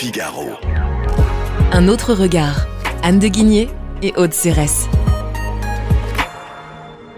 Figaro. Un autre regard. Anne de Guigné et Aude Cérès.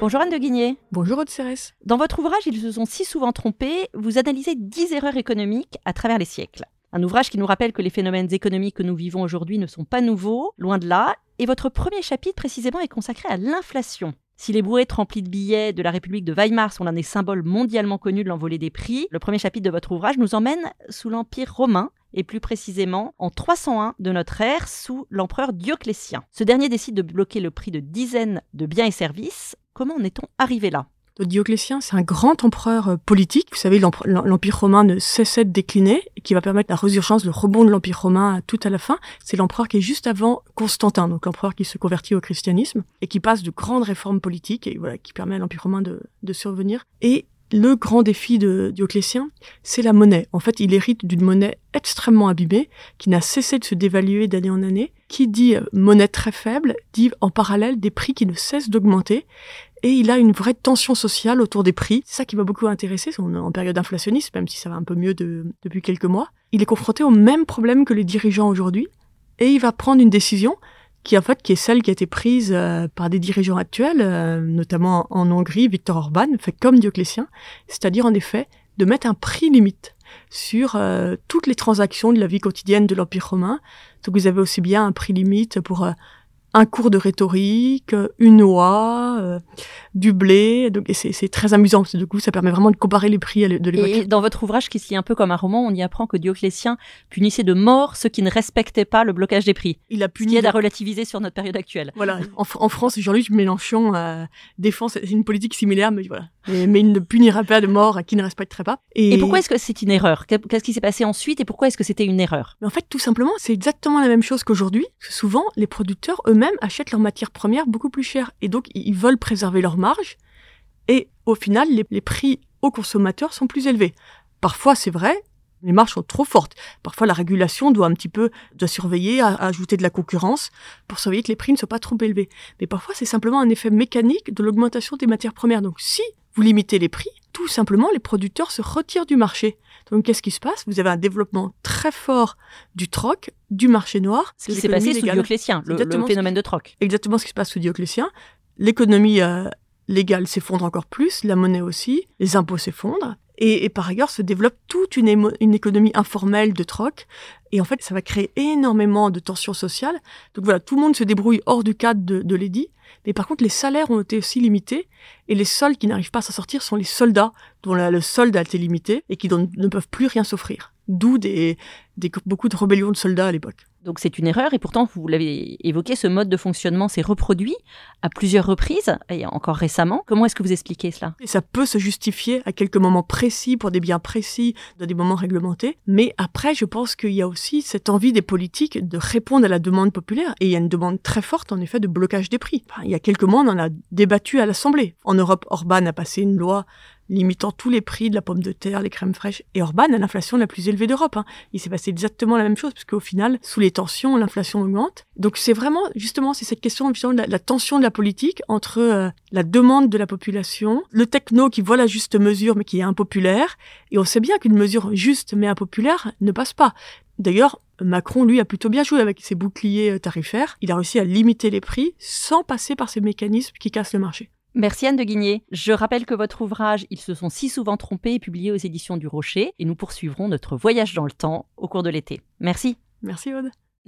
Bonjour Anne de Guigné. Bonjour Aude Cérès. Dans votre ouvrage Ils se sont si souvent trompés, vous analysez 10 erreurs économiques à travers les siècles. Un ouvrage qui nous rappelle que les phénomènes économiques que nous vivons aujourd'hui ne sont pas nouveaux, loin de là, et votre premier chapitre précisément est consacré à l'inflation. Si les brouettes remplies de billets de la République de Weimar sont l'un des symboles mondialement connus de l'envolée des prix, le premier chapitre de votre ouvrage nous emmène sous l'Empire romain et plus précisément en 301 de notre ère sous l'empereur Dioclétien. Ce dernier décide de bloquer le prix de dizaines de biens et services. Comment en est-on arrivé là? Dioclétien, c'est un grand empereur euh, politique. Vous savez, l'Empire romain ne cessait de décliner et qui va permettre la résurgence, le rebond de l'Empire romain tout à la fin. C'est l'empereur qui est juste avant Constantin, donc l'empereur qui se convertit au christianisme et qui passe de grandes réformes politiques et voilà, qui permet à l'Empire romain de, de survenir. Et le grand défi de Dioclétien, c'est la monnaie. En fait, il hérite d'une monnaie extrêmement abîmée, qui n'a cessé de se dévaluer d'année en année. Qui dit euh, monnaie très faible, dit en parallèle des prix qui ne cessent d'augmenter. Et il a une vraie tension sociale autour des prix. C'est ça qui m'a beaucoup intéressé. On est en période inflationniste, même si ça va un peu mieux depuis quelques mois. Il est confronté au même problème que les dirigeants aujourd'hui. Et il va prendre une décision qui en fait qui est celle qui a été prise euh, par des dirigeants actuels, euh, notamment en Hongrie, Viktor Orban, fait comme Dioclétien, c'est-à-dire en effet de mettre un prix limite sur euh, toutes les transactions de la vie quotidienne de l'Empire romain. Donc vous avez aussi bien un prix limite pour un cours de rhétorique, une oie, euh, du blé. Donc, c'est très amusant. Du coup, ça permet vraiment de comparer les prix de l'époque. Et dans votre ouvrage, qui se lit un peu comme un roman, on y apprend que Dioclétien punissait de mort ceux qui ne respectaient pas le blocage des prix. Il a puni. Ce qui aide à relativiser sur notre période actuelle. Voilà. En, France, Jean-Luc Mélenchon euh, défend une politique similaire, mais voilà. Mais, il ne punira pas de mort à qui ne respecterait pas. Et, pourquoi est-ce que c'est une erreur? Qu'est-ce qui s'est passé ensuite et pourquoi est-ce que c'était une erreur? Mais En fait, tout simplement, c'est exactement la même chose qu'aujourd'hui. Souvent, les producteurs eux-mêmes achètent leurs matières premières beaucoup plus chères et donc ils veulent préserver leur marge. Et au final, les prix aux consommateurs sont plus élevés. Parfois, c'est vrai, les marges sont trop fortes. Parfois, la régulation doit un petit peu surveiller, ajouter de la concurrence pour surveiller que les prix ne soient pas trop élevés. Mais parfois, c'est simplement un effet mécanique de l'augmentation des matières premières. Donc, si vous limitez les prix, tout simplement, les producteurs se retirent du marché. Donc, qu'est-ce qui se passe? Vous avez un développement très fort du troc, du marché noir. Ce qui s'est passé sous Dioclétien, le, phénomène de troc. Exactement ce qui se passe sous Dioclétien. L'économie euh, légale s'effondre encore plus, la monnaie aussi, les impôts s'effondrent. Et, par ailleurs, se développe toute une, une, économie informelle de troc. Et en fait, ça va créer énormément de tensions sociales. Donc voilà, tout le monde se débrouille hors du cadre de, de l'édit. Mais par contre, les salaires ont été aussi limités. Et les seuls qui n'arrivent pas à s'en sortir sont les soldats, dont le solde a été limité et qui ne peuvent plus rien s'offrir. D'où des, des, beaucoup de rébellions de soldats à l'époque. Donc c'est une erreur et pourtant, vous l'avez évoqué, ce mode de fonctionnement s'est reproduit à plusieurs reprises et encore récemment. Comment est-ce que vous expliquez cela? Ça peut se justifier à quelques moments précis, pour des biens précis, dans des moments réglementés. Mais après, je pense qu'il y a aussi cette envie des politiques de répondre à la demande populaire. Et il y a une demande très forte, en effet, de blocage des prix. il y a quelques mois, on en a débattu à l'Assemblée. En Europe, Orban a passé une loi limitant tous les prix de la pomme de terre, les crèmes fraîches. Et Orban a l'inflation la plus élevée d'Europe. Hein. Il s'est passé exactement la même chose, puisque au final, sous les tensions, l'inflation augmente. Donc c'est vraiment, justement, c'est cette question de la, tension de la politique entre euh, la demande de la population, le techno qui voit la juste mesure mais qui est impopulaire. Et on sait bien qu'une mesure juste mais impopulaire ne passe pas. D'ailleurs, Macron, lui, a plutôt bien joué avec ses boucliers euh, tarifaires. Il a réussi à limiter les prix sans passer par ces mécanismes qui cassent le marché. Merci Anne de Guigné. Je rappelle que votre ouvrage Ils se sont si souvent trompés est publié aux éditions du Rocher et nous poursuivrons notre voyage dans le temps au cours de l'été. Merci. Merci Aude.